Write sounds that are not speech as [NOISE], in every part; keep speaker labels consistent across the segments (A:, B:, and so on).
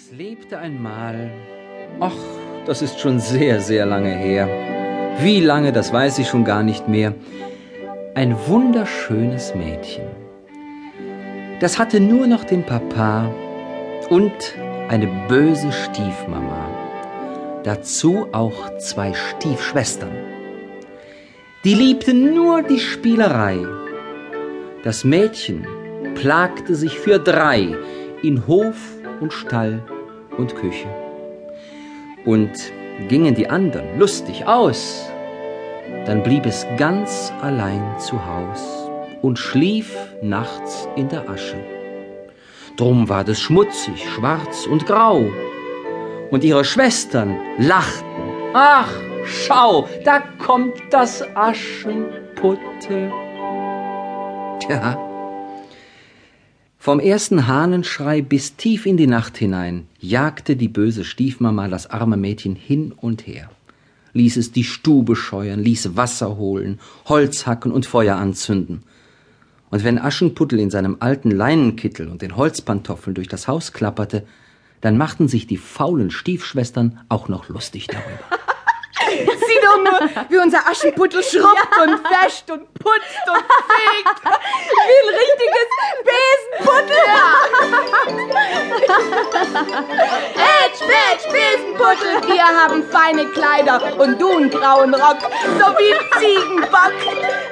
A: Es lebte einmal, ach, das ist schon sehr, sehr lange her. Wie lange, das weiß ich schon gar nicht mehr. Ein wunderschönes Mädchen. Das hatte nur noch den Papa und eine böse Stiefmama. Dazu auch zwei Stiefschwestern. Die liebten nur die Spielerei. Das Mädchen plagte sich für drei in Hof und Stall und Küche. Und gingen die anderen lustig aus, dann blieb es ganz allein zu Haus und schlief nachts in der Asche. Drum ward es schmutzig, schwarz und grau, und ihre Schwestern lachten. Ach, schau, da kommt das Aschenputtel. Tja, vom ersten Hahnenschrei bis tief in die Nacht hinein jagte die böse Stiefmama das arme Mädchen hin und her, ließ es die Stube scheuern, ließ Wasser holen, Holz hacken und Feuer anzünden. Und wenn Aschenputtel in seinem alten Leinenkittel und den Holzpantoffeln durch das Haus klapperte, dann machten sich die faulen Stiefschwestern auch noch lustig darüber. [LAUGHS]
B: Sieh doch nur, wie unser Aschenputtel schrubbt und wäscht und putzt und fegt. Ja. [LAUGHS] Pätsch, Besenputtel, wir haben feine Kleider und du einen grauen Rock, so wie Ziegenbock.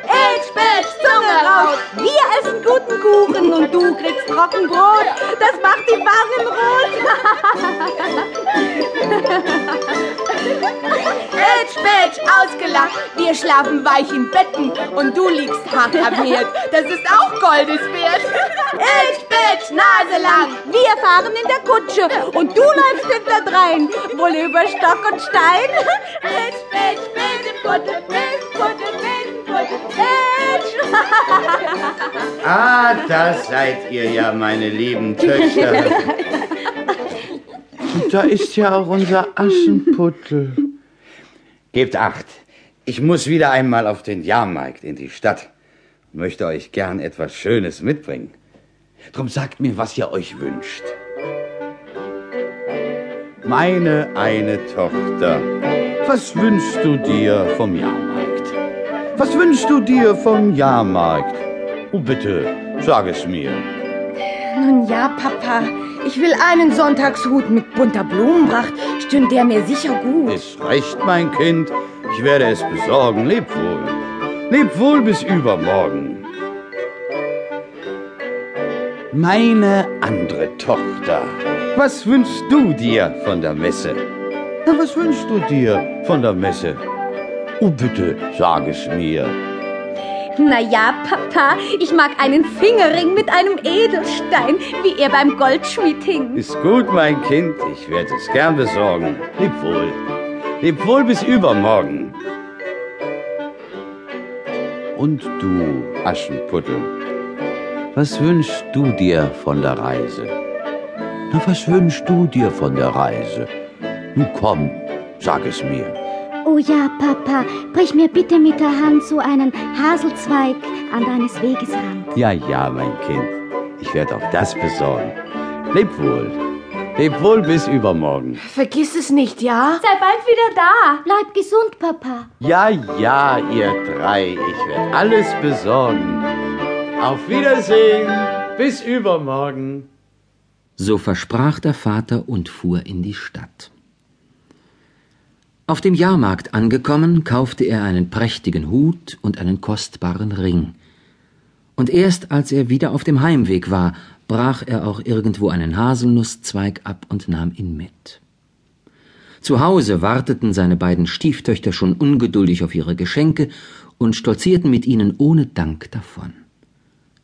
B: Ätsch, Pätsch, Zunge raus, wir essen guten Kuchen und du kriegst Trockenbrot. Das macht die Wangen rot. [LAUGHS] Ätsch, Pätsch, ausgelacht. Wir schlafen weich in Betten und du liegst hart am Herd. Das ist auch Goldes wert. Ätsch, Pätsch, Nase lang. Wir fahren in der Kutsche und du läufst hinterdrein. Wohl über Stock und Stein. Ätsch, Pätsch, Besenputte, Besenputte, Besenputte, Ätsch.
C: Ah, das seid ihr ja, meine lieben Töchter. [LAUGHS] Und da ist ja auch unser Aschenputtel. Gebt acht. Ich muss wieder einmal auf den Jahrmarkt in die Stadt. Möchte euch gern etwas Schönes mitbringen. Drum sagt mir, was ihr euch wünscht. Meine eine Tochter, was wünschst du dir vom Jahrmarkt? Was wünschst du dir vom Jahrmarkt? Oh, bitte, sag es mir.
B: Nun ja, Papa. Ich will einen Sonntagshut mit bunter Blumenpracht. Stünde der mir sicher gut.
C: Ist recht, mein Kind. Ich werde es besorgen. Leb wohl. Leb wohl bis übermorgen. Meine andere Tochter. Was wünschst du dir von der Messe? Na, was wünschst du dir von der Messe? Oh, bitte, sag es mir.
D: Na ja, Papa, ich mag einen Fingerring mit einem Edelstein, wie er beim Goldschmied hing.
C: Ist gut, mein Kind, ich werde es gern besorgen. Leb wohl. Leb wohl bis übermorgen. Und du, Aschenputtel, was wünschst du dir von der Reise? Na, was wünschst du dir von der Reise? Nun komm, sag es mir.
D: Oh ja, Papa, brich mir bitte mit der Hand so einen Haselzweig an deines Wegesrand.
C: Ja, ja, mein Kind. Ich werde auch das besorgen. Leb wohl. Leb wohl bis übermorgen.
B: Vergiss es nicht, ja?
D: Sei bald wieder da. Bleib gesund, Papa.
C: Ja, ja, ihr drei. Ich werde alles besorgen. Auf Wiedersehen. Bis übermorgen.
A: So versprach der Vater und fuhr in die Stadt. Auf dem Jahrmarkt angekommen, kaufte er einen prächtigen Hut und einen kostbaren Ring. Und erst als er wieder auf dem Heimweg war, brach er auch irgendwo einen Haselnusszweig ab und nahm ihn mit. Zu Hause warteten seine beiden Stieftöchter schon ungeduldig auf ihre Geschenke und stolzierten mit ihnen ohne Dank davon.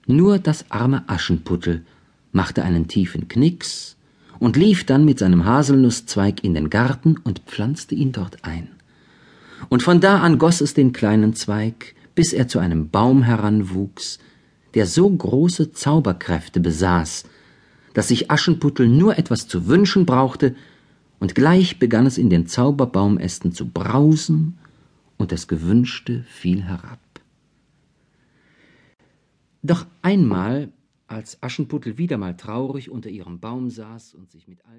A: Nur das arme Aschenputtel machte einen tiefen Knicks und lief dann mit seinem Haselnusszweig in den Garten und pflanzte ihn dort ein. Und von da an goss es den kleinen Zweig, bis er zu einem Baum heranwuchs, der so große Zauberkräfte besaß, dass sich Aschenputtel nur etwas zu wünschen brauchte, und gleich begann es in den Zauberbaumästen zu brausen, und das Gewünschte fiel herab. Doch einmal als Aschenputtel wieder mal traurig unter ihrem Baum saß und sich mit alten